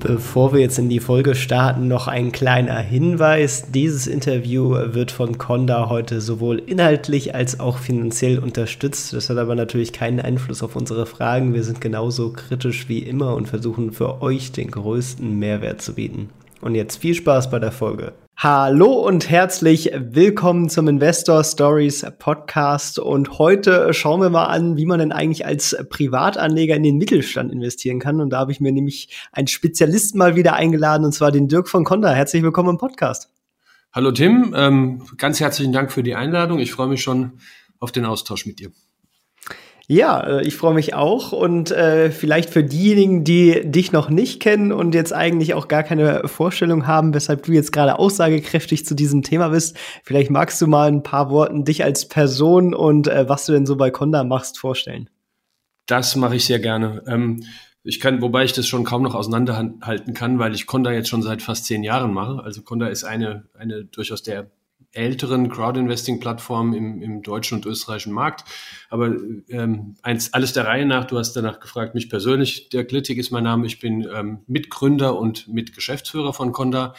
Bevor wir jetzt in die Folge starten, noch ein kleiner Hinweis. Dieses Interview wird von Conda heute sowohl inhaltlich als auch finanziell unterstützt. Das hat aber natürlich keinen Einfluss auf unsere Fragen. Wir sind genauso kritisch wie immer und versuchen für euch den größten Mehrwert zu bieten. Und jetzt viel Spaß bei der Folge. Hallo und herzlich willkommen zum Investor Stories Podcast. Und heute schauen wir mal an, wie man denn eigentlich als Privatanleger in den Mittelstand investieren kann. Und da habe ich mir nämlich einen Spezialisten mal wieder eingeladen, und zwar den Dirk von Conda. Herzlich willkommen im Podcast. Hallo Tim, ähm, ganz herzlichen Dank für die Einladung. Ich freue mich schon auf den Austausch mit dir. Ja, äh, ich freue mich auch und äh, vielleicht für diejenigen, die dich noch nicht kennen und jetzt eigentlich auch gar keine Vorstellung haben, weshalb du jetzt gerade aussagekräftig zu diesem Thema bist, vielleicht magst du mal ein paar Worten dich als Person und äh, was du denn so bei Conda machst vorstellen. Das mache ich sehr gerne. Ähm, ich kann, wobei ich das schon kaum noch auseinanderhalten kann, weil ich Conda jetzt schon seit fast zehn Jahren mache. Also Conda ist eine, eine durchaus der älteren Crowd-Investing-Plattformen im, im deutschen und österreichischen Markt. Aber ähm, eins, alles der Reihe nach, du hast danach gefragt, mich persönlich, der Glittig ist mein Name, ich bin ähm, Mitgründer und Mitgeschäftsführer von Conda.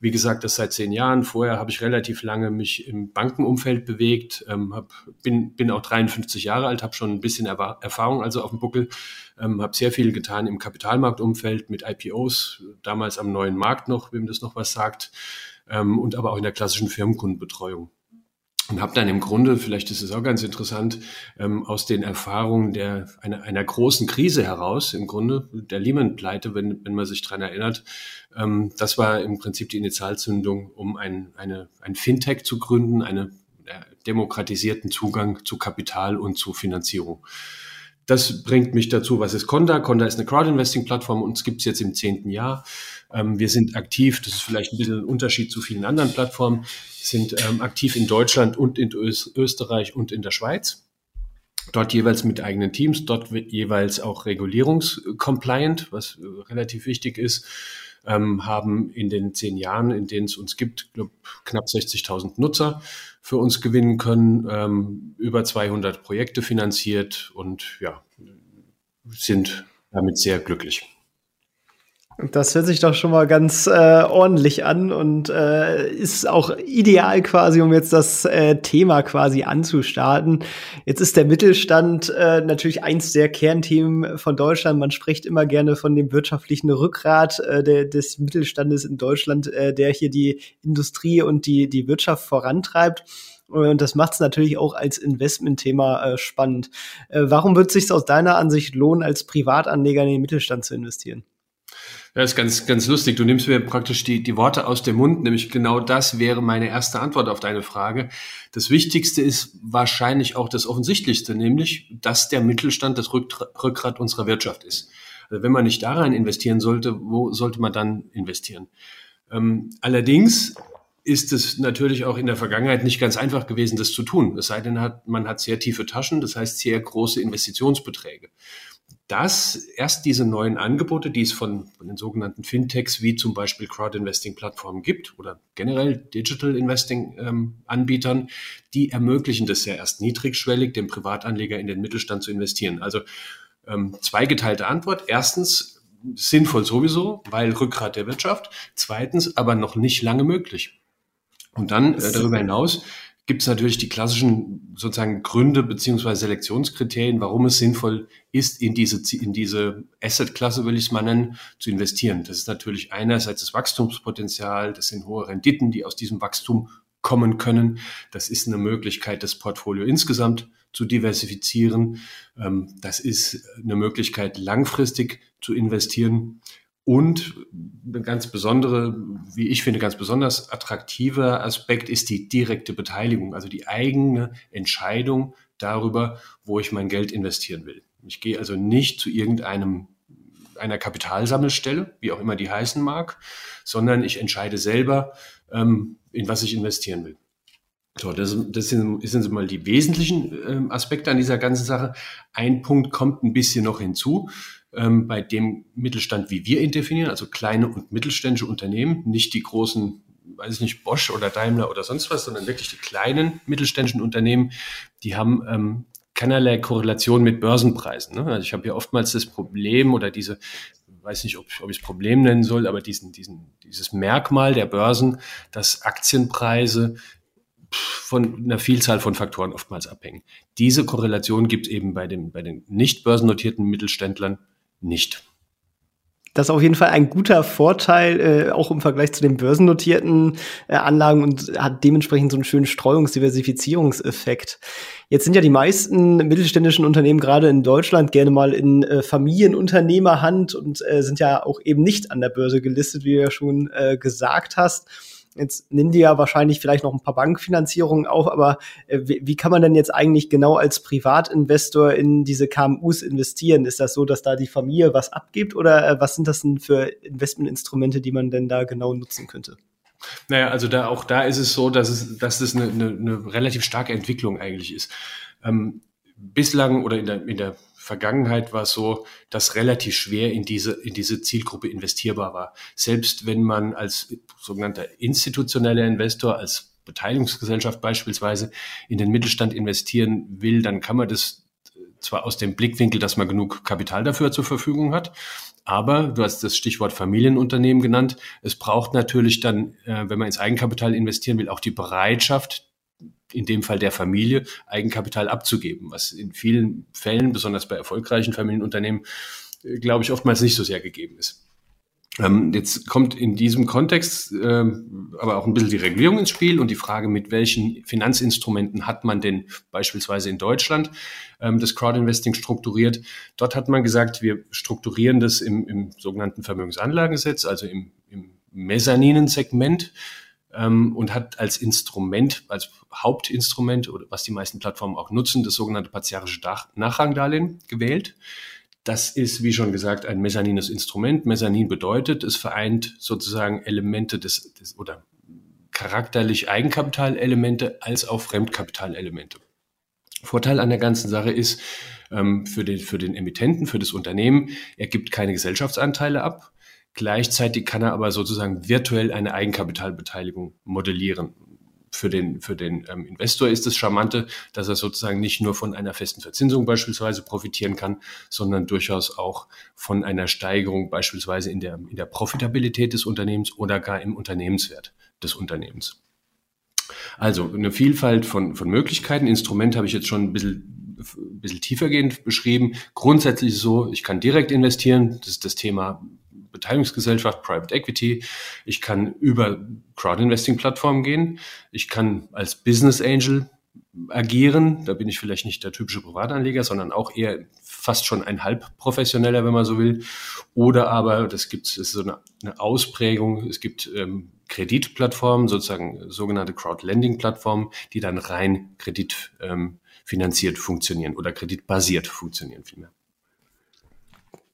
Wie gesagt, das seit zehn Jahren. Vorher habe ich relativ lange mich im Bankenumfeld bewegt, ähm, hab, bin, bin auch 53 Jahre alt, habe schon ein bisschen Erfahrung also auf dem Buckel, ähm, habe sehr viel getan im Kapitalmarktumfeld mit IPOs, damals am neuen Markt noch, wem das noch was sagt ähm, und aber auch in der klassischen Firmenkundenbetreuung. Und habe dann im Grunde, vielleicht ist es auch ganz interessant, ähm, aus den Erfahrungen der, einer, einer großen Krise heraus, im Grunde der Lehman-Pleite, wenn, wenn man sich dran erinnert, ähm, das war im Prinzip die Initialzündung, um ein, eine, ein Fintech zu gründen, einen demokratisierten Zugang zu Kapital und zu Finanzierung. Das bringt mich dazu, was ist Conda? Conda ist eine Crowd-Investing-Plattform, uns gibt es jetzt im zehnten Jahr. Ähm, wir sind aktiv, das ist vielleicht ein bisschen ein Unterschied zu vielen anderen Plattformen, sind ähm, aktiv in Deutschland und in Ös Österreich und in der Schweiz. Dort jeweils mit eigenen Teams, dort jeweils auch regulierungscompliant, was äh, relativ wichtig ist, ähm, haben in den zehn Jahren, in denen es uns gibt, glaub, knapp 60.000 Nutzer für uns gewinnen können, ähm, über 200 Projekte finanziert und ja, sind damit sehr glücklich. Das hört sich doch schon mal ganz äh, ordentlich an und äh, ist auch ideal quasi, um jetzt das äh, Thema quasi anzustarten. Jetzt ist der Mittelstand äh, natürlich eins der Kernthemen von Deutschland. Man spricht immer gerne von dem wirtschaftlichen Rückgrat äh, der, des Mittelstandes in Deutschland, äh, der hier die Industrie und die, die Wirtschaft vorantreibt. Und das macht es natürlich auch als Investmentthema äh, spannend. Äh, warum wird es sich aus deiner Ansicht lohnen, als Privatanleger in den Mittelstand zu investieren? Ja, ist ganz, ganz lustig. Du nimmst mir praktisch die, die Worte aus dem Mund, nämlich genau das wäre meine erste Antwort auf deine Frage. Das Wichtigste ist wahrscheinlich auch das Offensichtlichste, nämlich, dass der Mittelstand das Rückgrat unserer Wirtschaft ist. Also wenn man nicht da rein investieren sollte, wo sollte man dann investieren? Ähm, allerdings ist es natürlich auch in der Vergangenheit nicht ganz einfach gewesen, das zu tun. Es sei denn, man hat sehr tiefe Taschen, das heißt sehr große Investitionsbeträge dass erst diese neuen Angebote, die es von, von den sogenannten Fintechs wie zum Beispiel Crowd-Investing-Plattformen gibt oder generell Digital Investing-Anbietern, ähm, die ermöglichen das ja erst niedrigschwellig, dem Privatanleger in den Mittelstand zu investieren. Also ähm, zweigeteilte Antwort. Erstens sinnvoll sowieso, weil Rückgrat der Wirtschaft. Zweitens aber noch nicht lange möglich. Und dann äh, darüber hinaus gibt es natürlich die klassischen sozusagen Gründe beziehungsweise Selektionskriterien, warum es sinnvoll ist, in diese, in diese Asset-Klasse, will ich es mal nennen, zu investieren. Das ist natürlich einerseits das Wachstumspotenzial, das sind hohe Renditen, die aus diesem Wachstum kommen können. Das ist eine Möglichkeit, das Portfolio insgesamt zu diversifizieren. Ähm, das ist eine Möglichkeit, langfristig zu investieren. Und ein ganz besondere, wie ich finde, ganz besonders attraktiver Aspekt ist die direkte Beteiligung, also die eigene Entscheidung darüber, wo ich mein Geld investieren will. Ich gehe also nicht zu irgendeinem einer Kapitalsammelstelle, wie auch immer die heißen mag, sondern ich entscheide selber, ähm, in was ich investieren will. So, das, das, sind, sind mal die wesentlichen ähm, Aspekte an dieser ganzen Sache. Ein Punkt kommt ein bisschen noch hinzu, ähm, bei dem Mittelstand, wie wir ihn definieren, also kleine und mittelständische Unternehmen, nicht die großen, weiß ich nicht, Bosch oder Daimler oder sonst was, sondern wirklich die kleinen mittelständischen Unternehmen, die haben ähm, keinerlei Korrelation mit Börsenpreisen. Ne? Also ich habe ja oftmals das Problem oder diese weiß nicht, ob, ob ich es Problem nennen soll, aber diesen, diesen, dieses Merkmal der Börsen, dass Aktienpreise von einer Vielzahl von Faktoren oftmals abhängen. Diese Korrelation gibt es eben bei, dem, bei den nicht börsennotierten Mittelständlern nicht. Das ist auf jeden Fall ein guter Vorteil, äh, auch im Vergleich zu den börsennotierten äh, Anlagen und hat dementsprechend so einen schönen Streuungsdiversifizierungseffekt. Jetzt sind ja die meisten mittelständischen Unternehmen gerade in Deutschland gerne mal in äh, Familienunternehmerhand und äh, sind ja auch eben nicht an der Börse gelistet, wie du ja schon äh, gesagt hast. Jetzt nehmen die ja wahrscheinlich vielleicht noch ein paar Bankfinanzierungen auf, aber äh, wie, wie, kann man denn jetzt eigentlich genau als Privatinvestor in diese KMUs investieren? Ist das so, dass da die Familie was abgibt oder äh, was sind das denn für Investmentinstrumente, die man denn da genau nutzen könnte? Naja, also da auch da ist es so, dass es, dass es eine, eine, eine relativ starke Entwicklung eigentlich ist. Ähm, bislang oder in der, in der Vergangenheit war es so, dass relativ schwer in diese, in diese Zielgruppe investierbar war. Selbst wenn man als sogenannter institutioneller Investor, als Beteiligungsgesellschaft beispielsweise in den Mittelstand investieren will, dann kann man das zwar aus dem Blickwinkel, dass man genug Kapital dafür zur Verfügung hat, aber du hast das Stichwort Familienunternehmen genannt. Es braucht natürlich dann, äh, wenn man ins Eigenkapital investieren will, auch die Bereitschaft, in dem Fall der Familie, Eigenkapital abzugeben, was in vielen Fällen, besonders bei erfolgreichen Familienunternehmen, äh, glaube ich, oftmals nicht so sehr gegeben ist. Ähm, jetzt kommt in diesem Kontext ähm, aber auch ein bisschen die Regulierung ins Spiel und die Frage, mit welchen Finanzinstrumenten hat man denn beispielsweise in Deutschland ähm, das Crowdinvesting strukturiert. Dort hat man gesagt, wir strukturieren das im, im sogenannten Vermögensanlagengesetz, also im, im Mezzaninensegment ähm, und hat als Instrument, als Hauptinstrument oder was die meisten Plattformen auch nutzen, das sogenannte partiarische Nachrangdarlehen gewählt. Das ist, wie schon gesagt, ein mezzanines Instrument. Mezzanin bedeutet, es vereint sozusagen Elemente des, des oder charakterlich Eigenkapitalelemente als auch Fremdkapitalelemente. Vorteil an der ganzen Sache ist ähm, für, den, für den Emittenten, für das Unternehmen, er gibt keine Gesellschaftsanteile ab. Gleichzeitig kann er aber sozusagen virtuell eine Eigenkapitalbeteiligung modellieren. Für den, für den ähm, Investor ist das Charmante, dass er sozusagen nicht nur von einer festen Verzinsung beispielsweise profitieren kann, sondern durchaus auch von einer Steigerung beispielsweise in der, in der Profitabilität des Unternehmens oder gar im Unternehmenswert des Unternehmens. Also eine Vielfalt von, von Möglichkeiten. Instrument habe ich jetzt schon ein bisschen, ein bisschen tiefergehend beschrieben. Grundsätzlich ist es so, ich kann direkt investieren. Das ist das Thema Beteiligungsgesellschaft, Private Equity. Ich kann über Crowdinvesting-Plattformen gehen. Ich kann als Business Angel agieren. Da bin ich vielleicht nicht der typische Privatanleger, sondern auch eher fast schon ein halbprofessioneller, wenn man so will. Oder aber, das gibt es so eine, eine, Ausprägung, es gibt ähm, Kreditplattformen, sozusagen sogenannte Crowdlending-Plattformen, die dann rein kreditfinanziert ähm, funktionieren oder kreditbasiert funktionieren vielmehr.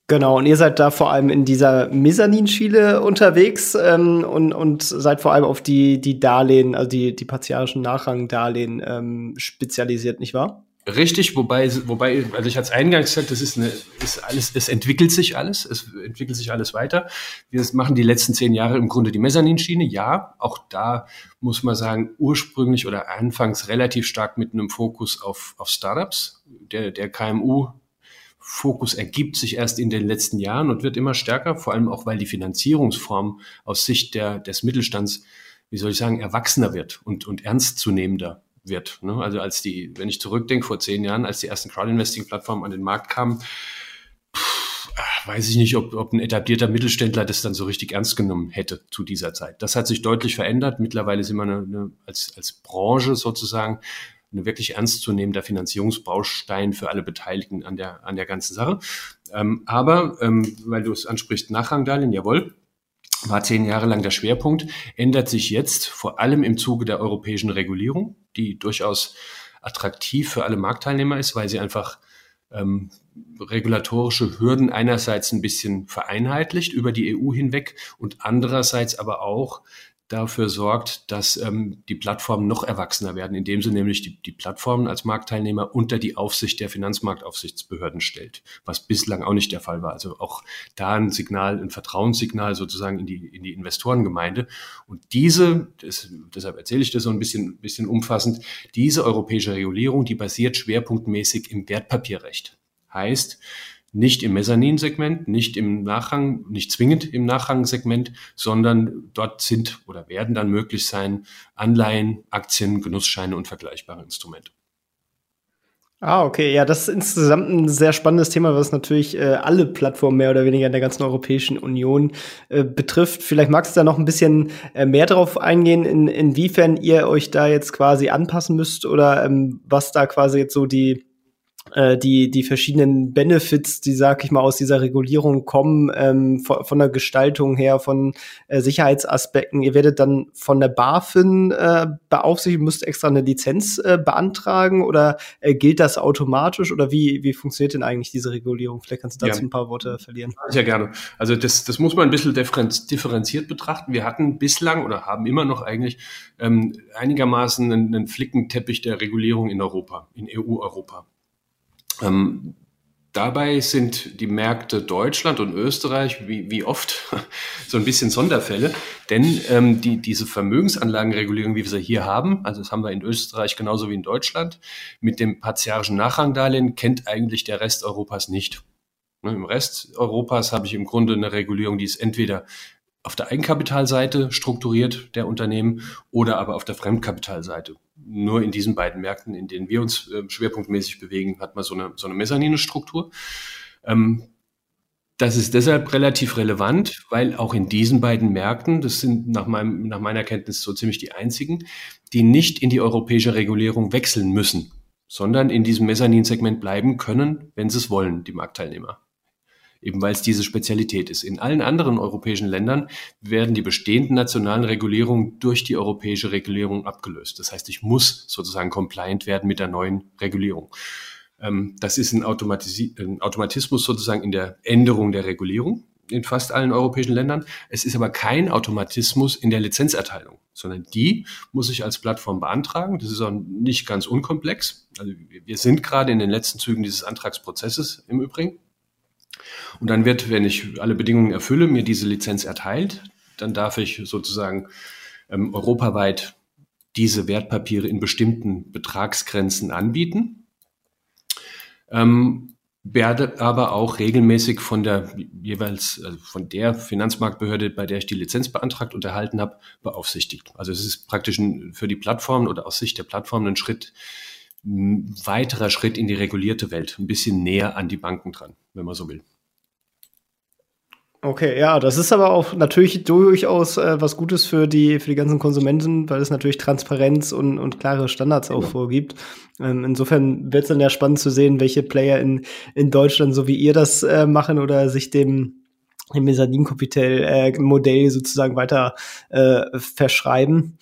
Genau, und ihr seid da vor allem in dieser Mezzanin-Schiele unterwegs ähm, und, und seid vor allem auf die, die Darlehen, also die, die partiarischen Nachrangdarlehen ähm, spezialisiert, nicht wahr? Richtig, wobei, wobei, also ich hatte es eingangs gesagt, das ist eine, ist alles, es entwickelt sich alles, es entwickelt sich alles weiter. Wir machen die letzten zehn Jahre im Grunde die Mezzanin-Schiene, ja, auch da muss man sagen, ursprünglich oder anfangs relativ stark mit einem Fokus auf, auf Startups. Der, der KMU Fokus ergibt sich erst in den letzten Jahren und wird immer stärker, vor allem auch, weil die Finanzierungsform aus Sicht der, des Mittelstands, wie soll ich sagen, erwachsener wird und, und ernstzunehmender wird. Ne? Also als die, wenn ich zurückdenke, vor zehn Jahren, als die ersten Crowdinvesting-Plattformen an den Markt kamen, pff, weiß ich nicht, ob, ob ein etablierter Mittelständler das dann so richtig ernst genommen hätte zu dieser Zeit. Das hat sich deutlich verändert. Mittlerweile sind wir eine, eine, als, als Branche sozusagen ein wirklich ernstzunehmender Finanzierungsbaustein für alle Beteiligten an der, an der ganzen Sache. Ähm, aber, ähm, weil du es ansprichst, Nachrangdarlehen, jawohl, war zehn Jahre lang der Schwerpunkt, ändert sich jetzt vor allem im Zuge der europäischen Regulierung, die durchaus attraktiv für alle Marktteilnehmer ist, weil sie einfach ähm, regulatorische Hürden einerseits ein bisschen vereinheitlicht über die EU hinweg und andererseits aber auch dafür sorgt, dass ähm, die Plattformen noch erwachsener werden, indem sie nämlich die, die Plattformen als Marktteilnehmer unter die Aufsicht der Finanzmarktaufsichtsbehörden stellt, was bislang auch nicht der Fall war. Also auch da ein Signal, ein Vertrauenssignal sozusagen in die, in die Investorengemeinde. Und diese, das, deshalb erzähle ich das so ein bisschen, bisschen umfassend, diese europäische Regulierung, die basiert schwerpunktmäßig im Wertpapierrecht. Heißt, nicht im Mezzanin-Segment, nicht im Nachrang, nicht zwingend im Nachrangsegment, sondern dort sind oder werden dann möglich sein Anleihen, Aktien, Genussscheine und vergleichbare Instrumente. Ah, okay. Ja, das ist insgesamt ein sehr spannendes Thema, was natürlich äh, alle Plattformen mehr oder weniger in der ganzen Europäischen Union äh, betrifft. Vielleicht magst du da noch ein bisschen äh, mehr drauf eingehen, in, inwiefern ihr euch da jetzt quasi anpassen müsst oder ähm, was da quasi jetzt so die äh, die, die verschiedenen Benefits, die, sag ich mal, aus dieser Regulierung kommen, ähm, von, von der Gestaltung her, von äh, Sicherheitsaspekten. Ihr werdet dann von der BaFin äh, beaufsichtigt, müsst extra eine Lizenz äh, beantragen oder äh, gilt das automatisch oder wie, wie funktioniert denn eigentlich diese Regulierung? Vielleicht kannst du dazu ja. ein paar Worte verlieren. Sehr gerne. Also das, das muss man ein bisschen differenziert betrachten. Wir hatten bislang oder haben immer noch eigentlich ähm, einigermaßen einen, einen Flickenteppich der Regulierung in Europa, in EU-Europa. Ähm, dabei sind die Märkte Deutschland und Österreich wie, wie oft so ein bisschen Sonderfälle, denn ähm, die, diese Vermögensanlagenregulierung, wie wir sie hier haben, also das haben wir in Österreich genauso wie in Deutschland, mit dem partiarischen Nachrangdarlehen kennt eigentlich der Rest Europas nicht. Ne, Im Rest Europas habe ich im Grunde eine Regulierung, die ist entweder auf der Eigenkapitalseite strukturiert der Unternehmen oder aber auf der Fremdkapitalseite nur in diesen beiden Märkten, in denen wir uns äh, schwerpunktmäßig bewegen, hat man so eine, so eine Mezzaninstruktur. Ähm, das ist deshalb relativ relevant, weil auch in diesen beiden Märkten, das sind nach, meinem, nach meiner Kenntnis so ziemlich die einzigen, die nicht in die europäische Regulierung wechseln müssen, sondern in diesem Mezzanin-Segment bleiben können, wenn sie es wollen, die Marktteilnehmer eben weil es diese Spezialität ist. In allen anderen europäischen Ländern werden die bestehenden nationalen Regulierungen durch die europäische Regulierung abgelöst. Das heißt, ich muss sozusagen compliant werden mit der neuen Regulierung. Ähm, das ist ein, ein Automatismus sozusagen in der Änderung der Regulierung in fast allen europäischen Ländern. Es ist aber kein Automatismus in der Lizenzerteilung, sondern die muss ich als Plattform beantragen. Das ist auch nicht ganz unkomplex. Also wir sind gerade in den letzten Zügen dieses Antragsprozesses im Übrigen. Und dann wird, wenn ich alle Bedingungen erfülle, mir diese Lizenz erteilt. Dann darf ich sozusagen ähm, europaweit diese Wertpapiere in bestimmten Betragsgrenzen anbieten. Ähm, werde aber auch regelmäßig von der jeweils also von der Finanzmarktbehörde, bei der ich die Lizenz beantragt und erhalten habe, beaufsichtigt. Also es ist praktisch ein, für die Plattform oder aus Sicht der Plattform ein Schritt, ein weiterer Schritt in die regulierte Welt, ein bisschen näher an die Banken dran, wenn man so will. Okay, ja, das ist aber auch natürlich durchaus äh, was Gutes für die, für die ganzen Konsumenten, weil es natürlich Transparenz und, und klare Standards auch ja. vorgibt. Ähm, insofern wird es dann ja spannend zu sehen, welche Player in, in Deutschland, so wie ihr das äh, machen oder sich dem, dem Mezzanin-Modell äh, sozusagen weiter äh, verschreiben.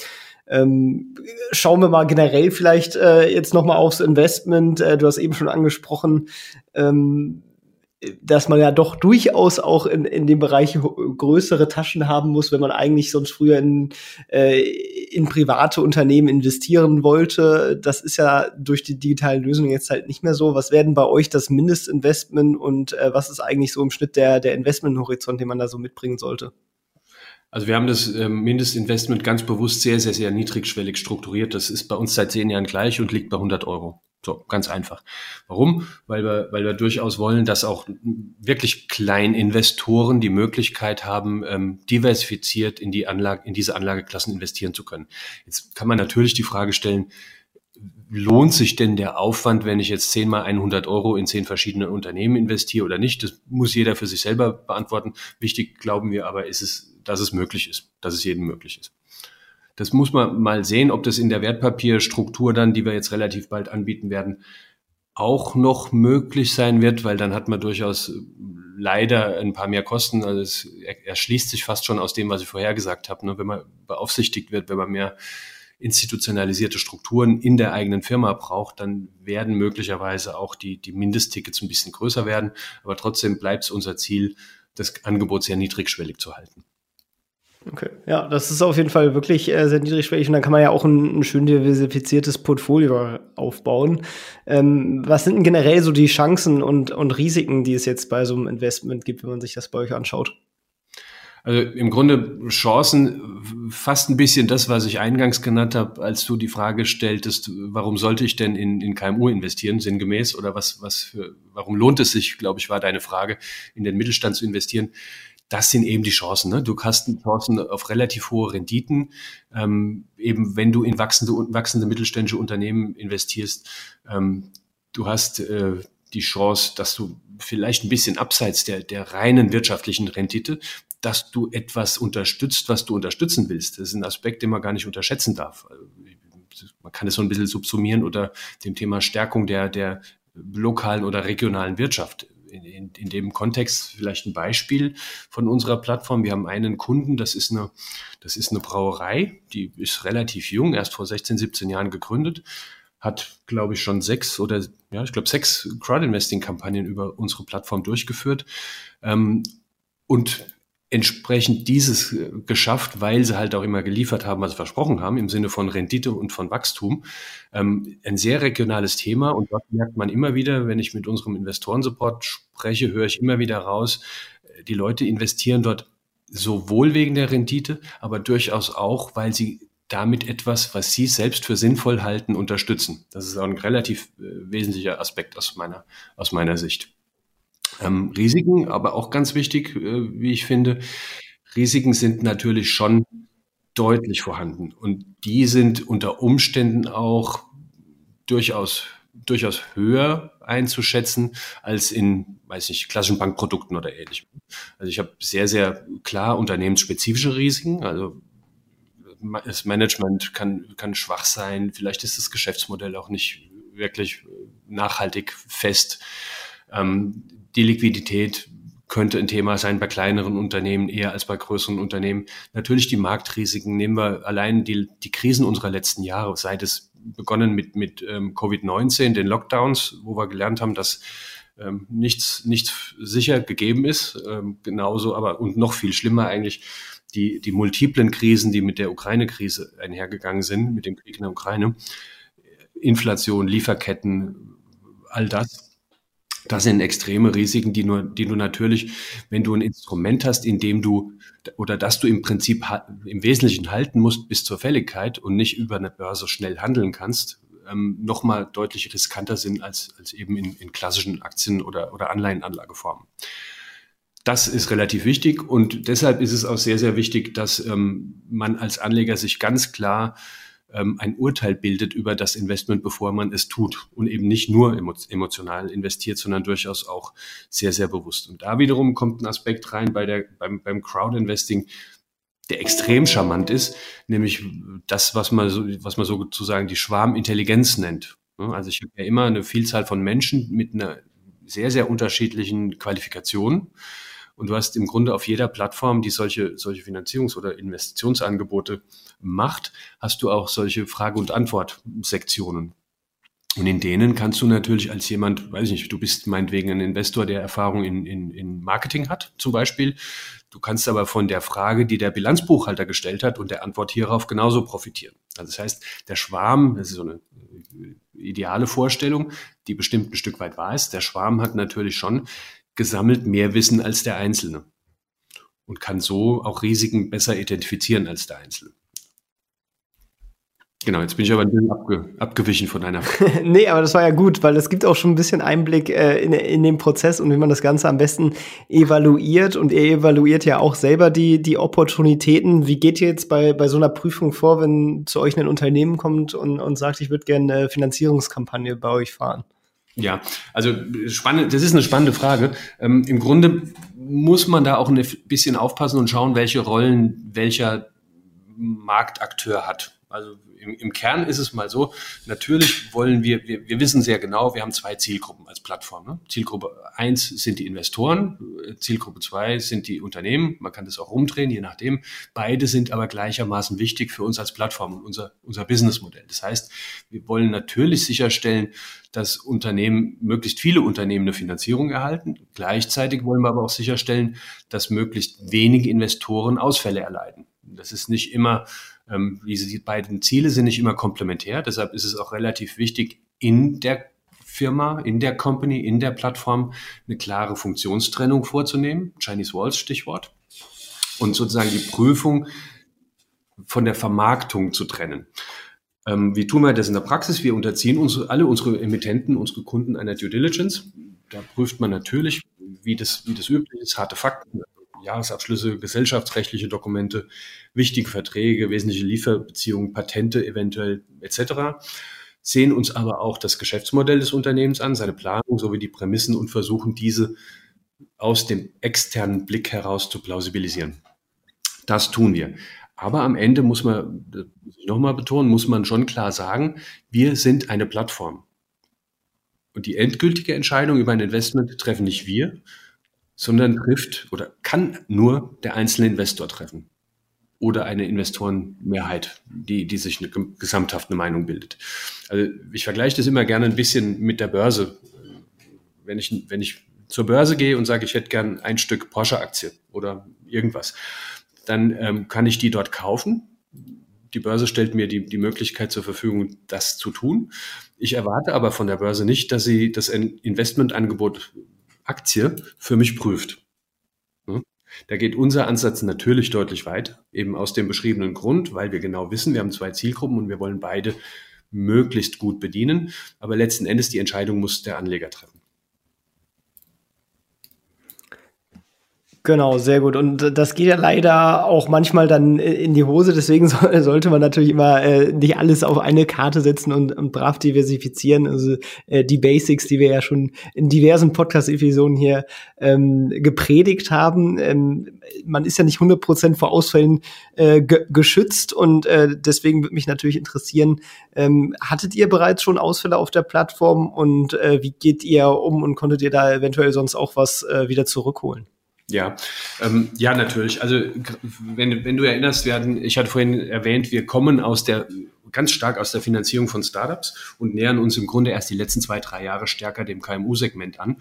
Ähm, schauen wir mal generell vielleicht äh, jetzt noch mal aufs Investment. Äh, du hast eben schon angesprochen, ähm, dass man ja doch durchaus auch in, in dem Bereich größere Taschen haben muss, wenn man eigentlich sonst früher in, äh, in private Unternehmen investieren wollte. Das ist ja durch die digitalen Lösungen jetzt halt nicht mehr so. Was werden bei euch das Mindestinvestment und äh, was ist eigentlich so im Schnitt der, der Investmenthorizont, den man da so mitbringen sollte? Also wir haben das ähm, Mindestinvestment ganz bewusst sehr, sehr, sehr niedrigschwellig strukturiert. Das ist bei uns seit zehn Jahren gleich und liegt bei 100 Euro. So, ganz einfach. Warum? Weil wir, weil wir durchaus wollen, dass auch wirklich Kleininvestoren die Möglichkeit haben, ähm, diversifiziert in die Anlage, in diese Anlageklassen investieren zu können. Jetzt kann man natürlich die Frage stellen, lohnt sich denn der Aufwand, wenn ich jetzt zehnmal 100 Euro in zehn verschiedene Unternehmen investiere oder nicht? Das muss jeder für sich selber beantworten. Wichtig, glauben wir aber, ist es, dass es möglich ist, dass es jedem möglich ist. Das muss man mal sehen, ob das in der Wertpapierstruktur dann, die wir jetzt relativ bald anbieten werden, auch noch möglich sein wird, weil dann hat man durchaus leider ein paar mehr Kosten. Also es erschließt sich fast schon aus dem, was ich vorher gesagt habe. Ne? Wenn man beaufsichtigt wird, wenn man mehr institutionalisierte Strukturen in der eigenen Firma braucht, dann werden möglicherweise auch die, die Mindesttickets ein bisschen größer werden. Aber trotzdem bleibt es unser Ziel, das Angebot sehr niedrigschwellig zu halten. Okay, ja, das ist auf jeden Fall wirklich äh, sehr niedrigschwellig und dann kann man ja auch ein, ein schön diversifiziertes Portfolio aufbauen. Ähm, was sind denn generell so die Chancen und, und Risiken, die es jetzt bei so einem Investment gibt, wenn man sich das bei euch anschaut? Also im Grunde Chancen fast ein bisschen das, was ich eingangs genannt habe, als du die Frage stelltest, warum sollte ich denn in, in KMU investieren, sinngemäß, oder was, was für, warum lohnt es sich, glaube ich, war deine Frage, in den Mittelstand zu investieren. Das sind eben die Chancen. Ne? Du hast Chancen auf relativ hohe Renditen, ähm, eben wenn du in wachsende, wachsende mittelständische Unternehmen investierst. Ähm, du hast äh, die Chance, dass du vielleicht ein bisschen abseits der, der reinen wirtschaftlichen Rendite dass du etwas unterstützt, was du unterstützen willst. Das ist ein Aspekt, den man gar nicht unterschätzen darf. Also, man kann es so ein bisschen subsumieren unter dem Thema Stärkung der, der lokalen oder regionalen Wirtschaft. In, in, in dem Kontext vielleicht ein Beispiel von unserer Plattform. Wir haben einen Kunden, das ist eine, das ist eine Brauerei, die ist relativ jung, erst vor 16, 17 Jahren gegründet, hat, glaube ich, schon sechs oder ja, ich glaube, sechs Crowd-Investing-Kampagnen über unsere Plattform durchgeführt. Ähm, und entsprechend dieses äh, geschafft, weil sie halt auch immer geliefert haben, was sie versprochen haben, im Sinne von Rendite und von Wachstum. Ähm, ein sehr regionales Thema und dort merkt man immer wieder, wenn ich mit unserem Investorensupport spreche, höre ich immer wieder raus, äh, die Leute investieren dort sowohl wegen der Rendite, aber durchaus auch, weil sie damit etwas, was sie selbst für sinnvoll halten, unterstützen. Das ist auch ein relativ äh, wesentlicher Aspekt aus meiner, aus meiner Sicht. Ähm, Risiken, aber auch ganz wichtig, äh, wie ich finde, Risiken sind natürlich schon deutlich vorhanden und die sind unter Umständen auch durchaus durchaus höher einzuschätzen als in, weiß nicht, klassischen Bankprodukten oder ähnlichem. Also ich habe sehr, sehr klar unternehmensspezifische Risiken. Also das Management kann, kann schwach sein. Vielleicht ist das Geschäftsmodell auch nicht wirklich nachhaltig fest. Ähm, die Liquidität könnte ein Thema sein bei kleineren Unternehmen eher als bei größeren Unternehmen. Natürlich die Marktrisiken. Nehmen wir allein die, die Krisen unserer letzten Jahre, seit es begonnen mit, mit ähm, Covid-19, den Lockdowns, wo wir gelernt haben, dass ähm, nichts, nichts sicher gegeben ist. Ähm, genauso, aber und noch viel schlimmer eigentlich die, die multiplen Krisen, die mit der Ukraine-Krise einhergegangen sind, mit dem Krieg in der Ukraine. Inflation, Lieferketten, all das das sind extreme Risiken, die, nur, die du natürlich, wenn du ein Instrument hast, in dem du oder dass du im Prinzip im Wesentlichen halten musst bis zur Fälligkeit und nicht über eine Börse schnell handeln kannst, ähm, nochmal deutlich riskanter sind als, als eben in, in klassischen Aktien- oder, oder Anleihenanlageformen. Das ist relativ wichtig und deshalb ist es auch sehr, sehr wichtig, dass ähm, man als Anleger sich ganz klar ähm, ein Urteil bildet über das Investment, bevor man es tut und eben nicht nur emotional investiert, sondern durchaus auch sehr, sehr bewusst. Und da wiederum kommt ein Aspekt rein bei der, beim, beim Crowd-Investing, der extrem charmant ist, nämlich das, was man, so, was man sozusagen die Schwarmintelligenz nennt. Also ich habe ja immer eine Vielzahl von Menschen mit einer sehr, sehr unterschiedlichen Qualifikationen. Und du hast im Grunde auf jeder Plattform, die solche, solche Finanzierungs- oder Investitionsangebote macht, hast du auch solche Frage- und Antwort-Sektionen. Und in denen kannst du natürlich als jemand, weiß ich nicht, du bist meinetwegen ein Investor, der Erfahrung in, in, in Marketing hat, zum Beispiel. Du kannst aber von der Frage, die der Bilanzbuchhalter gestellt hat und der Antwort hierauf genauso profitieren. Also das heißt, der Schwarm, das ist so eine ideale Vorstellung, die bestimmt ein Stück weit wahr ist. Der Schwarm hat natürlich schon gesammelt mehr Wissen als der Einzelne und kann so auch Risiken besser identifizieren als der Einzelne. Genau, jetzt bin ich aber ein bisschen abge, abgewichen von einer. nee, aber das war ja gut, weil es gibt auch schon ein bisschen Einblick äh, in, in den Prozess und wie man das Ganze am besten evaluiert. Und ihr evaluiert ja auch selber die, die Opportunitäten. Wie geht ihr jetzt bei, bei so einer Prüfung vor, wenn zu euch ein Unternehmen kommt und, und sagt, ich würde gerne eine Finanzierungskampagne bei euch fahren? Ja, also spannend, das ist eine spannende Frage. Ähm, Im Grunde muss man da auch ein bisschen aufpassen und schauen, welche Rollen welcher Marktakteur hat. Also im, im Kern ist es mal so, natürlich wollen wir, wir, wir wissen sehr genau, wir haben zwei Zielgruppen als Plattform. Ne? Zielgruppe eins sind die Investoren, Zielgruppe zwei sind die Unternehmen. Man kann das auch rumdrehen, je nachdem. Beide sind aber gleichermaßen wichtig für uns als Plattform und unser, unser Businessmodell. Das heißt, wir wollen natürlich sicherstellen, dass Unternehmen, möglichst viele Unternehmen eine Finanzierung erhalten. Gleichzeitig wollen wir aber auch sicherstellen, dass möglichst wenige Investoren Ausfälle erleiden. Das ist nicht immer, ähm, diese beiden Ziele sind nicht immer komplementär. Deshalb ist es auch relativ wichtig, in der Firma, in der Company, in der Plattform eine klare Funktionstrennung vorzunehmen. Chinese Walls Stichwort. Und sozusagen die Prüfung von der Vermarktung zu trennen. Ähm, wie tun wir das in der Praxis? Wir unterziehen unsere, alle unsere Emittenten, unsere Kunden einer Due Diligence. Da prüft man natürlich, wie das, wie das üblich ist, harte Fakten, Jahresabschlüsse, gesellschaftsrechtliche Dokumente, wichtige Verträge, wesentliche Lieferbeziehungen, Patente eventuell etc. Sehen uns aber auch das Geschäftsmodell des Unternehmens an, seine Planung sowie die Prämissen und versuchen diese aus dem externen Blick heraus zu plausibilisieren. Das tun wir. Aber am Ende muss man, nochmal betonen, muss man schon klar sagen, wir sind eine Plattform. Und die endgültige Entscheidung über ein Investment treffen nicht wir, sondern trifft oder kann nur der einzelne Investor treffen. Oder eine Investorenmehrheit, die, die sich eine gesamthafte Meinung bildet. Also ich vergleiche das immer gerne ein bisschen mit der Börse. Wenn ich, wenn ich zur Börse gehe und sage, ich hätte gern ein Stück Porsche-Aktie oder irgendwas, dann ähm, kann ich die dort kaufen. Die Börse stellt mir die, die Möglichkeit zur Verfügung, das zu tun. Ich erwarte aber von der Börse nicht, dass sie das Investmentangebot Aktie für mich prüft. Da geht unser Ansatz natürlich deutlich weit, eben aus dem beschriebenen Grund, weil wir genau wissen, wir haben zwei Zielgruppen und wir wollen beide möglichst gut bedienen. Aber letzten Endes die Entscheidung muss der Anleger treffen. Genau, sehr gut. Und das geht ja leider auch manchmal dann in die Hose. Deswegen so, sollte man natürlich immer äh, nicht alles auf eine Karte setzen und, und brav diversifizieren. Also äh, die Basics, die wir ja schon in diversen Podcast-Episoden hier ähm, gepredigt haben. Ähm, man ist ja nicht 100% vor Ausfällen äh, ge geschützt. Und äh, deswegen würde mich natürlich interessieren, ähm, hattet ihr bereits schon Ausfälle auf der Plattform und äh, wie geht ihr um und konntet ihr da eventuell sonst auch was äh, wieder zurückholen? Ja, ähm, ja, natürlich. Also wenn, wenn du erinnerst, wir ich hatte vorhin erwähnt, wir kommen aus der ganz stark aus der Finanzierung von Startups und nähern uns im Grunde erst die letzten zwei, drei Jahre stärker dem KMU-Segment an.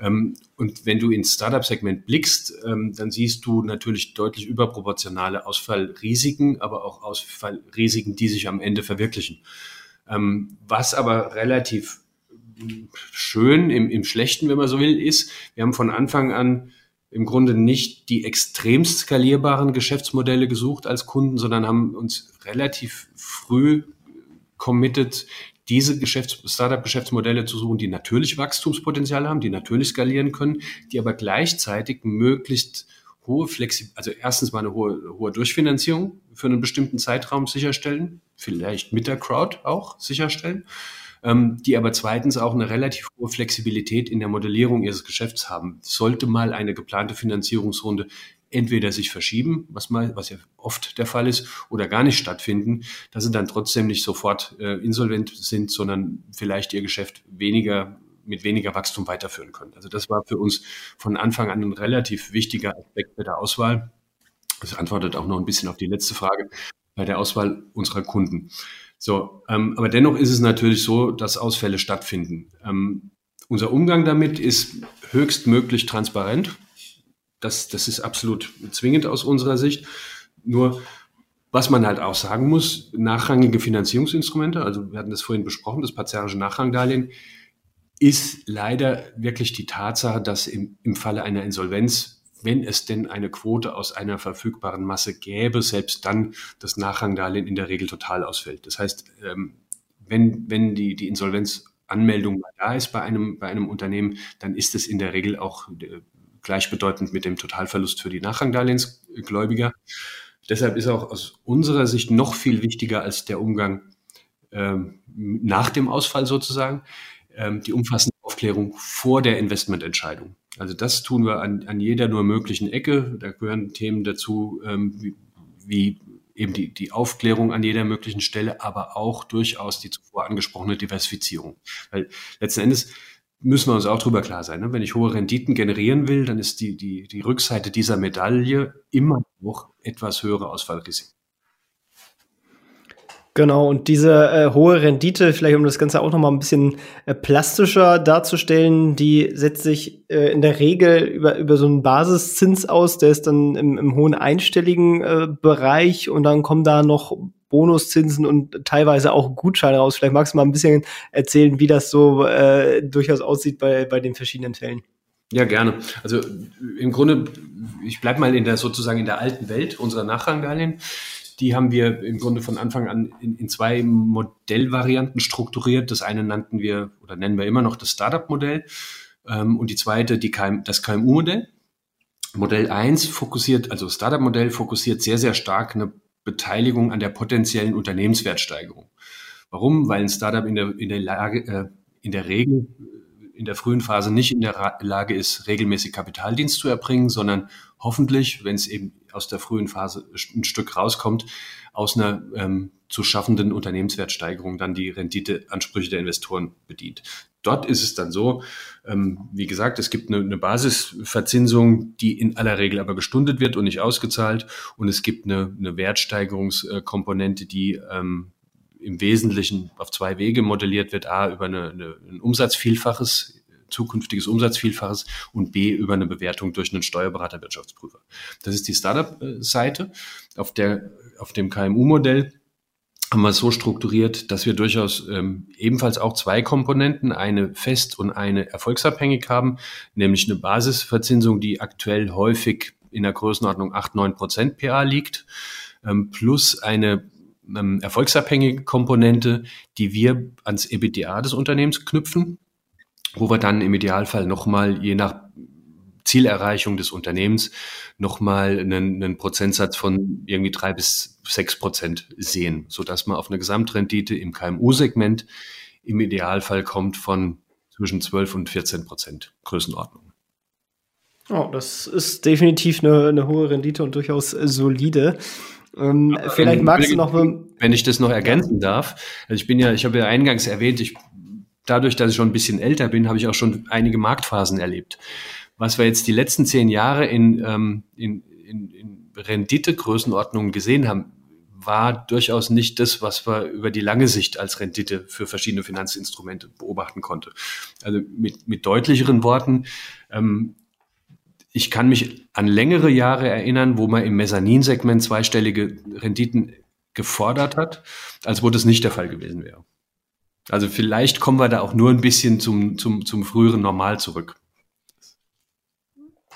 Ähm, und wenn du ins Startup-Segment blickst, ähm, dann siehst du natürlich deutlich überproportionale Ausfallrisiken, aber auch Ausfallrisiken, die sich am Ende verwirklichen. Ähm, was aber relativ schön im, im Schlechten, wenn man so will, ist, wir haben von Anfang an im Grunde nicht die extremst skalierbaren Geschäftsmodelle gesucht als Kunden, sondern haben uns relativ früh committed, diese Geschäfts Startup-Geschäftsmodelle zu suchen, die natürlich Wachstumspotenzial haben, die natürlich skalieren können, die aber gleichzeitig möglichst hohe Flexibilität, also erstens mal eine hohe, hohe Durchfinanzierung für einen bestimmten Zeitraum sicherstellen, vielleicht mit der Crowd auch sicherstellen ähm, die aber zweitens auch eine relativ hohe Flexibilität in der Modellierung ihres Geschäfts haben. Sollte mal eine geplante Finanzierungsrunde entweder sich verschieben, was mal, was ja oft der Fall ist, oder gar nicht stattfinden, dass sie dann trotzdem nicht sofort äh, insolvent sind, sondern vielleicht ihr Geschäft weniger mit weniger Wachstum weiterführen können. Also das war für uns von Anfang an ein relativ wichtiger Aspekt bei der Auswahl. Das antwortet auch noch ein bisschen auf die letzte Frage bei der Auswahl unserer Kunden. So, ähm, aber dennoch ist es natürlich so, dass Ausfälle stattfinden. Ähm, unser Umgang damit ist höchstmöglich transparent. Das, das ist absolut zwingend aus unserer Sicht. Nur, was man halt auch sagen muss, nachrangige Finanzierungsinstrumente, also wir hatten das vorhin besprochen, das parziarische Nachrangdarlehen, ist leider wirklich die Tatsache, dass im, im Falle einer Insolvenz wenn es denn eine Quote aus einer verfügbaren Masse gäbe, selbst dann das Nachrangdarlehen in der Regel total ausfällt. Das heißt, ähm, wenn, wenn die, die Insolvenzanmeldung da ist bei einem, bei einem Unternehmen, dann ist es in der Regel auch äh, gleichbedeutend mit dem Totalverlust für die Nachrangdarlehensgläubiger. Deshalb ist auch aus unserer Sicht noch viel wichtiger als der Umgang ähm, nach dem Ausfall sozusagen, ähm, die umfassende Aufklärung vor der Investmententscheidung. Also das tun wir an, an jeder nur möglichen Ecke. Da gehören Themen dazu, ähm, wie, wie eben die, die Aufklärung an jeder möglichen Stelle, aber auch durchaus die zuvor angesprochene Diversifizierung. Weil letzten Endes müssen wir uns auch darüber klar sein. Ne? Wenn ich hohe Renditen generieren will, dann ist die, die, die Rückseite dieser Medaille immer noch etwas höhere Ausfallrisiken. Genau, und diese äh, hohe Rendite, vielleicht um das Ganze auch noch mal ein bisschen äh, plastischer darzustellen, die setzt sich äh, in der Regel über, über so einen Basiszins aus, der ist dann im, im hohen einstelligen äh, Bereich und dann kommen da noch Bonuszinsen und teilweise auch Gutscheine raus. Vielleicht magst du mal ein bisschen erzählen, wie das so äh, durchaus aussieht bei, bei den verschiedenen Fällen. Ja, gerne. Also im Grunde, ich bleibe mal in der sozusagen in der alten Welt unserer Nachrangdarlehen. Die haben wir im Grunde von Anfang an in, in zwei Modellvarianten strukturiert. Das eine nannten wir oder nennen wir immer noch das Startup-Modell ähm, und die zweite die KM, das KMU-Modell. Modell 1 fokussiert, also Startup-Modell fokussiert sehr, sehr stark eine Beteiligung an der potenziellen Unternehmenswertsteigerung. Warum? Weil ein Startup in der, in der Lage, äh, in der Regel in der frühen Phase nicht in der Lage ist, regelmäßig Kapitaldienst zu erbringen, sondern hoffentlich, wenn es eben aus der frühen Phase ein Stück rauskommt, aus einer ähm, zu schaffenden Unternehmenswertsteigerung dann die Renditeansprüche der Investoren bedient. Dort ist es dann so, ähm, wie gesagt, es gibt eine, eine Basisverzinsung, die in aller Regel aber gestundet wird und nicht ausgezahlt. Und es gibt eine, eine Wertsteigerungskomponente, die ähm, im Wesentlichen auf zwei Wege modelliert wird. A, über eine, eine, ein Umsatzvielfaches, zukünftiges Umsatzvielfaches und B, über eine Bewertung durch einen Steuerberater, Wirtschaftsprüfer. Das ist die Startup-Seite. Auf, auf dem KMU-Modell haben wir es so strukturiert, dass wir durchaus ähm, ebenfalls auch zwei Komponenten, eine fest und eine erfolgsabhängig haben, nämlich eine Basisverzinsung, die aktuell häufig in der Größenordnung 8, 9 Prozent PA liegt, ähm, plus eine ähm, erfolgsabhängige Komponente, die wir ans EBITDA des Unternehmens knüpfen, wo wir dann im Idealfall nochmal je nach Zielerreichung des Unternehmens nochmal einen, einen Prozentsatz von irgendwie drei bis sechs Prozent sehen, sodass man auf eine Gesamtrendite im KMU-Segment im Idealfall kommt von zwischen 12 und 14 Prozent Größenordnung. Oh, das ist definitiv eine, eine hohe Rendite und durchaus solide. Ähm, vielleicht magst du noch. Wenn ich das noch ergänzen darf. Also ich bin ja, ich habe ja eingangs erwähnt, ich, dadurch, dass ich schon ein bisschen älter bin, habe ich auch schon einige Marktphasen erlebt. Was wir jetzt die letzten zehn Jahre in, ähm, in, in, in Rendite-Größenordnungen gesehen haben, war durchaus nicht das, was wir über die lange Sicht als Rendite für verschiedene Finanzinstrumente beobachten konnte. Also mit, mit deutlicheren Worten, ähm, ich kann mich an längere Jahre erinnern, wo man im Mezzaninsegment zweistellige Renditen gefordert hat, als wo das nicht der Fall gewesen wäre. Also vielleicht kommen wir da auch nur ein bisschen zum, zum, zum früheren Normal zurück.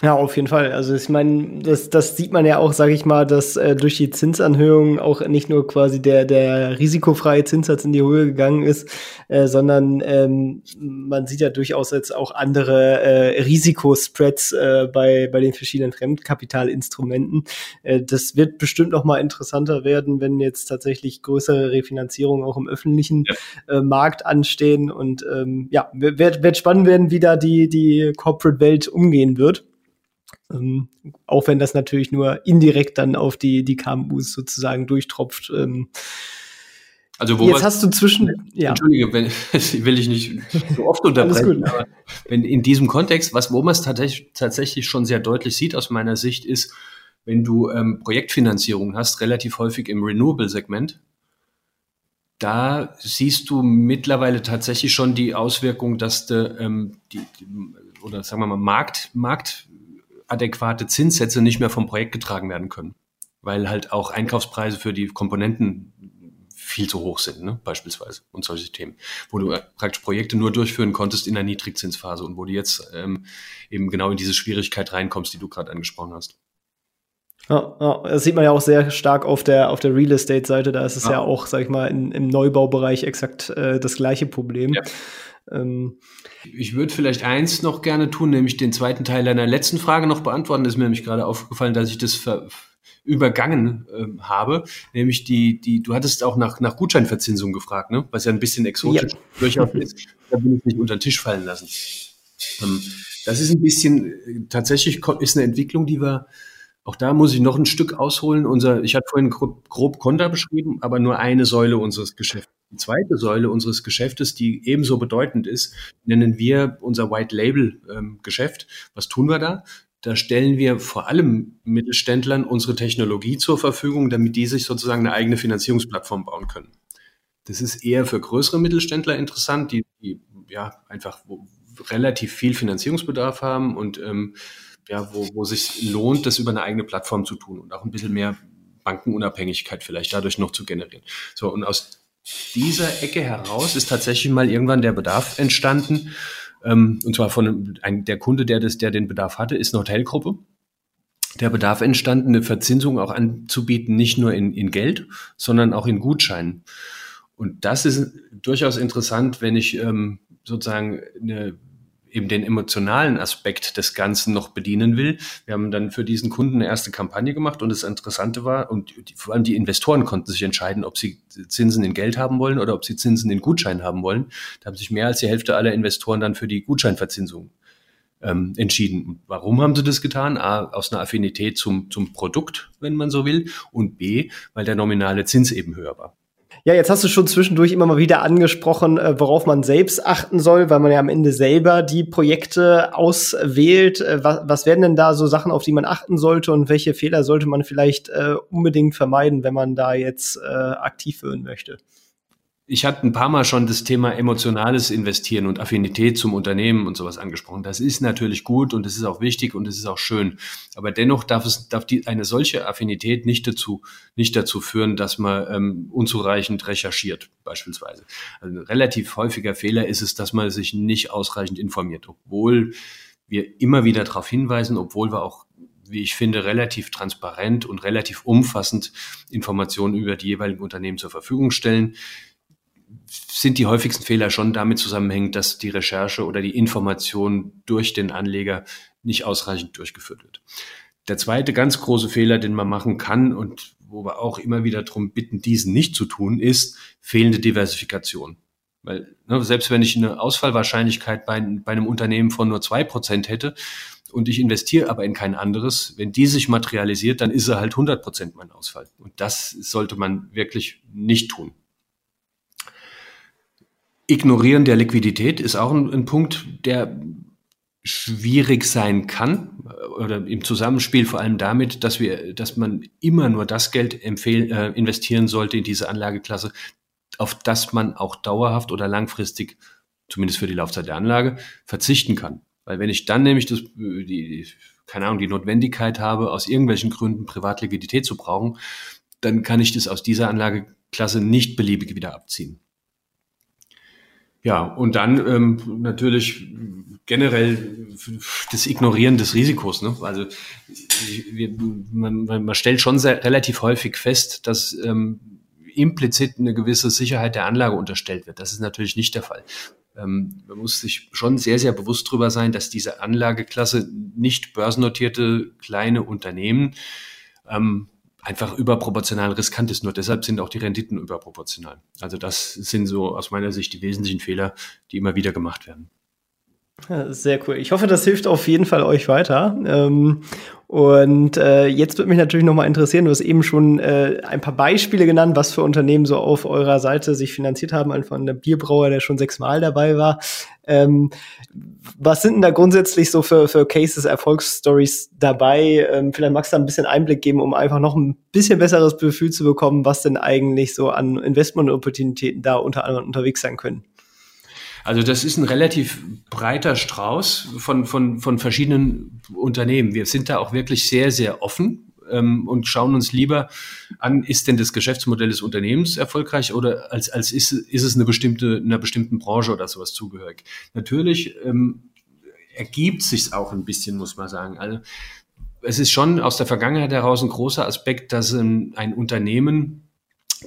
Ja, auf jeden Fall. Also ich meine, das, das sieht man ja auch, sage ich mal, dass äh, durch die Zinsanhöhung auch nicht nur quasi der, der risikofreie Zinssatz in die Höhe gegangen ist, äh, sondern ähm, man sieht ja durchaus jetzt auch andere äh, Risikospreads äh, bei, bei den verschiedenen Fremdkapitalinstrumenten. Äh, das wird bestimmt noch mal interessanter werden, wenn jetzt tatsächlich größere Refinanzierungen auch im öffentlichen ja. äh, Markt anstehen. Und ähm, ja, wird, wird spannend werden, wie da die, die Corporate-Welt umgehen wird. Ähm, auch wenn das natürlich nur indirekt dann auf die, die KMUs sozusagen durchtropft. Ähm, also wo Jetzt hast du zwischen. Ja. Entschuldige, wenn, will ich nicht so oft unterbrechen, aber wenn in diesem Kontext, was, wo man es tatsächlich, tatsächlich schon sehr deutlich sieht aus meiner Sicht, ist, wenn du ähm, Projektfinanzierung hast, relativ häufig im Renewable-Segment, da siehst du mittlerweile tatsächlich schon die Auswirkung, dass de, ähm, die, die, oder sagen wir mal Markt, Markt adäquate Zinssätze nicht mehr vom Projekt getragen werden können, weil halt auch Einkaufspreise für die Komponenten viel zu hoch sind, ne? beispielsweise und solche Themen, wo du praktisch Projekte nur durchführen konntest in der Niedrigzinsphase und wo du jetzt ähm, eben genau in diese Schwierigkeit reinkommst, die du gerade angesprochen hast. Ja, ja, das sieht man ja auch sehr stark auf der, auf der Real Estate-Seite. Da ist es ja. ja, auch, sag ich mal, in, im Neubaubereich exakt äh, das gleiche Problem. Ja. Ähm, ich würde vielleicht eins noch gerne tun, nämlich den zweiten Teil deiner letzten Frage noch beantworten. Das ist mir nämlich gerade aufgefallen, dass ich das übergangen äh, habe, nämlich die, die, du hattest auch nach, nach Gutscheinverzinsung gefragt, ne? was ja ein bisschen exotisch ja. durchaus ist. Da bin ich nicht unter den Tisch fallen lassen. Ähm, das ist ein bisschen, äh, tatsächlich ist eine Entwicklung, die wir, auch da muss ich noch ein Stück ausholen. Unser, ich hatte vorhin grob, grob Konter beschrieben, aber nur eine Säule unseres Geschäfts. Die zweite Säule unseres Geschäftes, die ebenso bedeutend ist, nennen wir unser White Label ähm, Geschäft. Was tun wir da? Da stellen wir vor allem Mittelständlern unsere Technologie zur Verfügung, damit die sich sozusagen eine eigene Finanzierungsplattform bauen können. Das ist eher für größere Mittelständler interessant, die, die ja einfach relativ viel Finanzierungsbedarf haben und ähm, ja, wo, wo sich lohnt, das über eine eigene Plattform zu tun und auch ein bisschen mehr Bankenunabhängigkeit vielleicht dadurch noch zu generieren. So, und aus dieser Ecke heraus ist tatsächlich mal irgendwann der Bedarf entstanden. Ähm, und zwar von einem, der Kunde, der das, der den Bedarf hatte, ist eine Hotelgruppe. Der Bedarf entstanden, eine Verzinsung auch anzubieten, nicht nur in, in Geld, sondern auch in Gutscheinen. Und das ist durchaus interessant, wenn ich ähm, sozusagen eine eben den emotionalen Aspekt des Ganzen noch bedienen will. Wir haben dann für diesen Kunden eine erste Kampagne gemacht und das Interessante war, und die, vor allem die Investoren konnten sich entscheiden, ob sie Zinsen in Geld haben wollen oder ob sie Zinsen in Gutschein haben wollen. Da haben sich mehr als die Hälfte aller Investoren dann für die Gutscheinverzinsung ähm, entschieden. Warum haben sie das getan? A, aus einer Affinität zum, zum Produkt, wenn man so will, und B, weil der nominale Zins eben höher war. Ja, jetzt hast du schon zwischendurch immer mal wieder angesprochen, äh, worauf man selbst achten soll, weil man ja am Ende selber die Projekte auswählt. Äh, was, was werden denn da so Sachen, auf die man achten sollte und welche Fehler sollte man vielleicht äh, unbedingt vermeiden, wenn man da jetzt äh, aktiv werden möchte? Ich hatte ein paar Mal schon das Thema emotionales Investieren und Affinität zum Unternehmen und sowas angesprochen. Das ist natürlich gut und es ist auch wichtig und es ist auch schön. Aber dennoch darf es, darf die, eine solche Affinität nicht dazu, nicht dazu führen, dass man ähm, unzureichend recherchiert, beispielsweise. Also ein relativ häufiger Fehler ist es, dass man sich nicht ausreichend informiert, obwohl wir immer wieder darauf hinweisen, obwohl wir auch wie ich finde, relativ transparent und relativ umfassend Informationen über die jeweiligen Unternehmen zur Verfügung stellen sind die häufigsten Fehler schon damit zusammenhängend, dass die Recherche oder die Information durch den Anleger nicht ausreichend durchgeführt wird. Der zweite ganz große Fehler, den man machen kann und wo wir auch immer wieder darum bitten, diesen nicht zu tun, ist fehlende Diversifikation. Weil ne, selbst wenn ich eine Ausfallwahrscheinlichkeit bei, bei einem Unternehmen von nur zwei Prozent hätte und ich investiere aber in kein anderes, wenn die sich materialisiert, dann ist er halt 100 Prozent mein Ausfall. Und das sollte man wirklich nicht tun. Ignorieren der Liquidität ist auch ein, ein Punkt, der schwierig sein kann oder im Zusammenspiel vor allem damit, dass wir, dass man immer nur das Geld empfehlen, äh, investieren sollte in diese Anlageklasse, auf das man auch dauerhaft oder langfristig, zumindest für die Laufzeit der Anlage, verzichten kann. Weil wenn ich dann nämlich das, die, die keine Ahnung, die Notwendigkeit habe, aus irgendwelchen Gründen Privatliquidität zu brauchen, dann kann ich das aus dieser Anlageklasse nicht beliebig wieder abziehen. Ja, und dann ähm, natürlich generell das Ignorieren des Risikos. Ne? Also wir, man, man stellt schon sehr, relativ häufig fest, dass ähm, implizit eine gewisse Sicherheit der Anlage unterstellt wird. Das ist natürlich nicht der Fall. Ähm, man muss sich schon sehr, sehr bewusst darüber sein, dass diese Anlageklasse nicht börsennotierte kleine Unternehmen ähm, einfach überproportional riskant ist. Nur deshalb sind auch die Renditen überproportional. Also das sind so aus meiner Sicht die wesentlichen Fehler, die immer wieder gemacht werden. Sehr cool. Ich hoffe, das hilft auf jeden Fall euch weiter. Ähm, und äh, jetzt würde mich natürlich noch mal interessieren, du hast eben schon äh, ein paar Beispiele genannt, was für Unternehmen so auf eurer Seite sich finanziert haben, einfach der Bierbrauer, der schon sechsmal dabei war. Ähm, was sind denn da grundsätzlich so für, für Cases, Erfolgsstories dabei? Ähm, vielleicht magst du da ein bisschen Einblick geben, um einfach noch ein bisschen besseres Gefühl zu bekommen, was denn eigentlich so an Investment-Opportunitäten da unter anderem unterwegs sein können. Also das ist ein relativ breiter Strauß von, von, von verschiedenen Unternehmen. Wir sind da auch wirklich sehr, sehr offen ähm, und schauen uns lieber an, ist denn das Geschäftsmodell des Unternehmens erfolgreich oder als, als ist, ist es eine bestimmte, einer bestimmten Branche oder sowas zugehörig. Natürlich ähm, ergibt sich auch ein bisschen, muss man sagen. Also es ist schon aus der Vergangenheit heraus ein großer Aspekt, dass ein, ein Unternehmen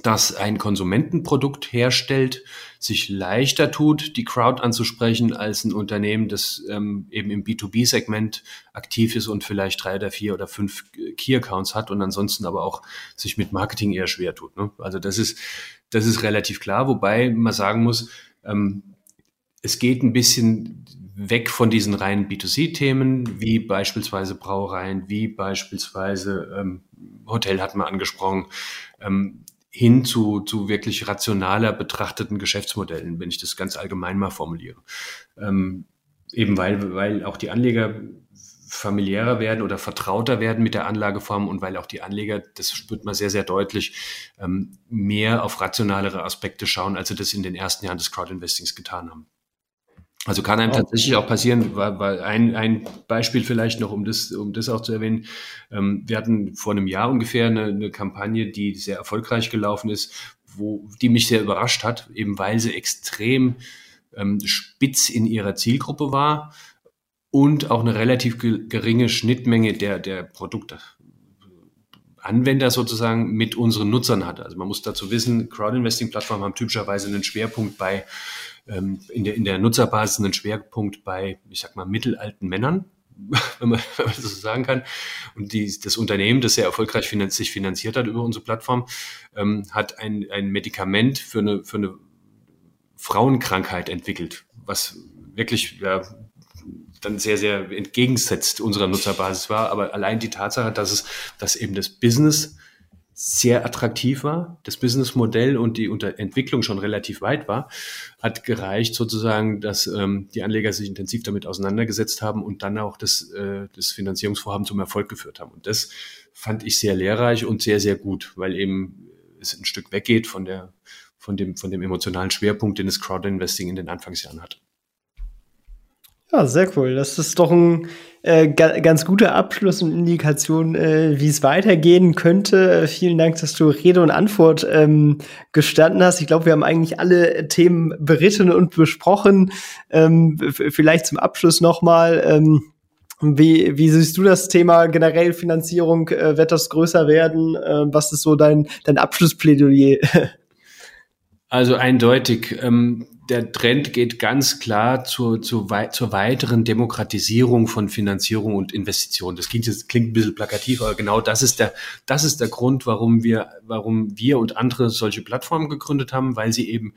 das ein Konsumentenprodukt herstellt, sich leichter tut, die Crowd anzusprechen, als ein Unternehmen, das ähm, eben im B2B-Segment aktiv ist und vielleicht drei oder vier oder fünf Key-Accounts hat und ansonsten aber auch sich mit Marketing eher schwer tut. Ne? Also das ist, das ist relativ klar, wobei man sagen muss, ähm, es geht ein bisschen weg von diesen reinen B2C-Themen, wie beispielsweise Brauereien, wie beispielsweise ähm, Hotel hat man angesprochen. Ähm, hin zu, zu wirklich rationaler betrachteten Geschäftsmodellen, wenn ich das ganz allgemein mal formuliere. Ähm, eben weil, weil auch die Anleger familiärer werden oder vertrauter werden mit der Anlageform und weil auch die Anleger, das spürt man sehr, sehr deutlich, ähm, mehr auf rationalere Aspekte schauen, als sie das in den ersten Jahren des Crowdinvestings getan haben. Also kann einem tatsächlich auch passieren, war, war ein, ein Beispiel vielleicht noch, um das, um das auch zu erwähnen. Ähm, wir hatten vor einem Jahr ungefähr eine, eine Kampagne, die sehr erfolgreich gelaufen ist, wo, die mich sehr überrascht hat, eben weil sie extrem ähm, spitz in ihrer Zielgruppe war und auch eine relativ geringe Schnittmenge der, der Produkte. Anwender sozusagen mit unseren Nutzern hat. Also man muss dazu wissen, Crowdinvesting-Plattformen haben typischerweise einen Schwerpunkt bei, ähm, in, der, in der Nutzerbasis einen Schwerpunkt bei, ich sag mal, mittelalten Männern, wenn man, wenn man das so sagen kann. Und die, das Unternehmen, das sehr erfolgreich finanz, sich finanziert hat über unsere Plattform, ähm, hat ein, ein Medikament für eine, für eine Frauenkrankheit entwickelt, was wirklich ja, dann sehr, sehr entgegensetzt unserer Nutzerbasis war. Aber allein die Tatsache, dass es, dass eben das Business sehr attraktiv war, das Businessmodell und die Unter Entwicklung schon relativ weit war, hat gereicht sozusagen, dass ähm, die Anleger sich intensiv damit auseinandergesetzt haben und dann auch das, äh, das Finanzierungsvorhaben zum Erfolg geführt haben. Und das fand ich sehr lehrreich und sehr, sehr gut, weil eben es ein Stück weggeht von der, von dem, von dem emotionalen Schwerpunkt, den das Crowdinvesting in den Anfangsjahren hat. Ja, sehr cool. Das ist doch ein äh, ga ganz guter Abschluss und Indikation, äh, wie es weitergehen könnte. Äh, vielen Dank, dass du Rede und Antwort ähm, gestanden hast. Ich glaube, wir haben eigentlich alle Themen beritten und besprochen. Ähm, vielleicht zum Abschluss nochmal. Ähm, wie, wie siehst du das Thema generell Finanzierung? Äh, wird das größer werden? Äh, was ist so dein, dein Abschlussplädoyer? Also eindeutig. Ähm, der Trend geht ganz klar zur, zur, zur weiteren Demokratisierung von Finanzierung und Investitionen. Das klingt jetzt klingt ein bisschen plakativ, aber genau das ist der, das ist der Grund, warum wir, warum wir und andere solche Plattformen gegründet haben, weil sie eben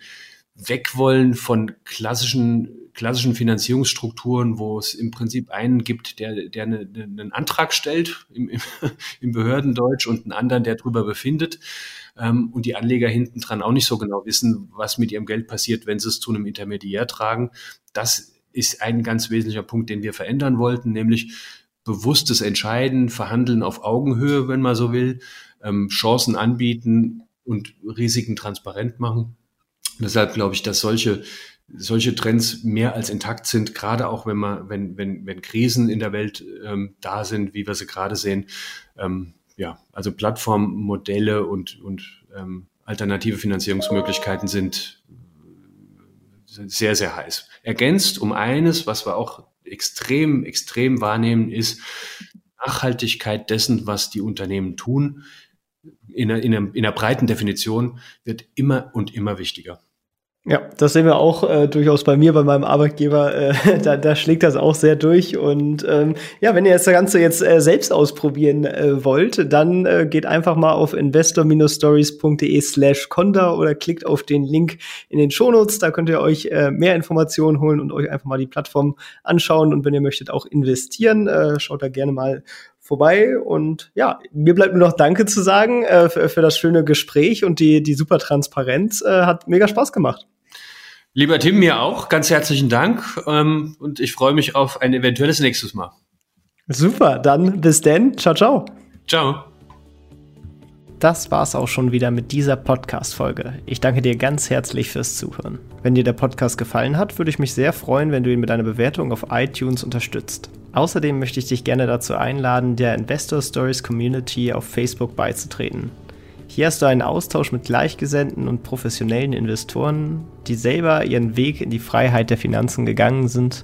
weg wollen von klassischen klassischen Finanzierungsstrukturen, wo es im Prinzip einen gibt, der, der eine, einen Antrag stellt im, im, im Behördendeutsch und einen anderen, der drüber befindet ähm, und die Anleger hinten dran auch nicht so genau wissen, was mit ihrem Geld passiert, wenn sie es zu einem Intermediär tragen. Das ist ein ganz wesentlicher Punkt, den wir verändern wollten, nämlich bewusstes Entscheiden, Verhandeln auf Augenhöhe, wenn man so will, ähm, Chancen anbieten und Risiken transparent machen. Und deshalb glaube ich, dass solche solche Trends mehr als intakt sind, gerade auch wenn man, wenn, wenn, wenn Krisen in der Welt ähm, da sind, wie wir sie gerade sehen, ähm, ja, also Plattformmodelle und, und ähm, alternative Finanzierungsmöglichkeiten sind, sind sehr, sehr heiß. Ergänzt um eines, was wir auch extrem, extrem wahrnehmen, ist Nachhaltigkeit dessen, was die Unternehmen tun. In in in einer breiten Definition wird immer und immer wichtiger. Ja, das sehen wir auch äh, durchaus bei mir, bei meinem Arbeitgeber. Äh, da, da schlägt das auch sehr durch. Und ähm, ja, wenn ihr das Ganze jetzt äh, selbst ausprobieren äh, wollt, dann äh, geht einfach mal auf investor-stories.de slash conda oder klickt auf den Link in den Shownotes. Da könnt ihr euch äh, mehr Informationen holen und euch einfach mal die Plattform anschauen. Und wenn ihr möchtet auch investieren, äh, schaut da gerne mal vorbei. Und ja, mir bleibt nur noch Danke zu sagen äh, für, für, das schöne Gespräch und die, die super Transparenz. Äh, hat mega Spaß gemacht. Lieber Tim, mir auch. Ganz herzlichen Dank. Ähm, und ich freue mich auf ein eventuelles nächstes Mal. Super, dann bis denn. Ciao, ciao. Ciao. Das war's auch schon wieder mit dieser Podcast-Folge. Ich danke dir ganz herzlich fürs Zuhören. Wenn dir der Podcast gefallen hat, würde ich mich sehr freuen, wenn du ihn mit einer Bewertung auf iTunes unterstützt. Außerdem möchte ich dich gerne dazu einladen, der Investor Stories Community auf Facebook beizutreten. Hier hast du einen Austausch mit Gleichgesinnten und professionellen Investoren, die selber ihren Weg in die Freiheit der Finanzen gegangen sind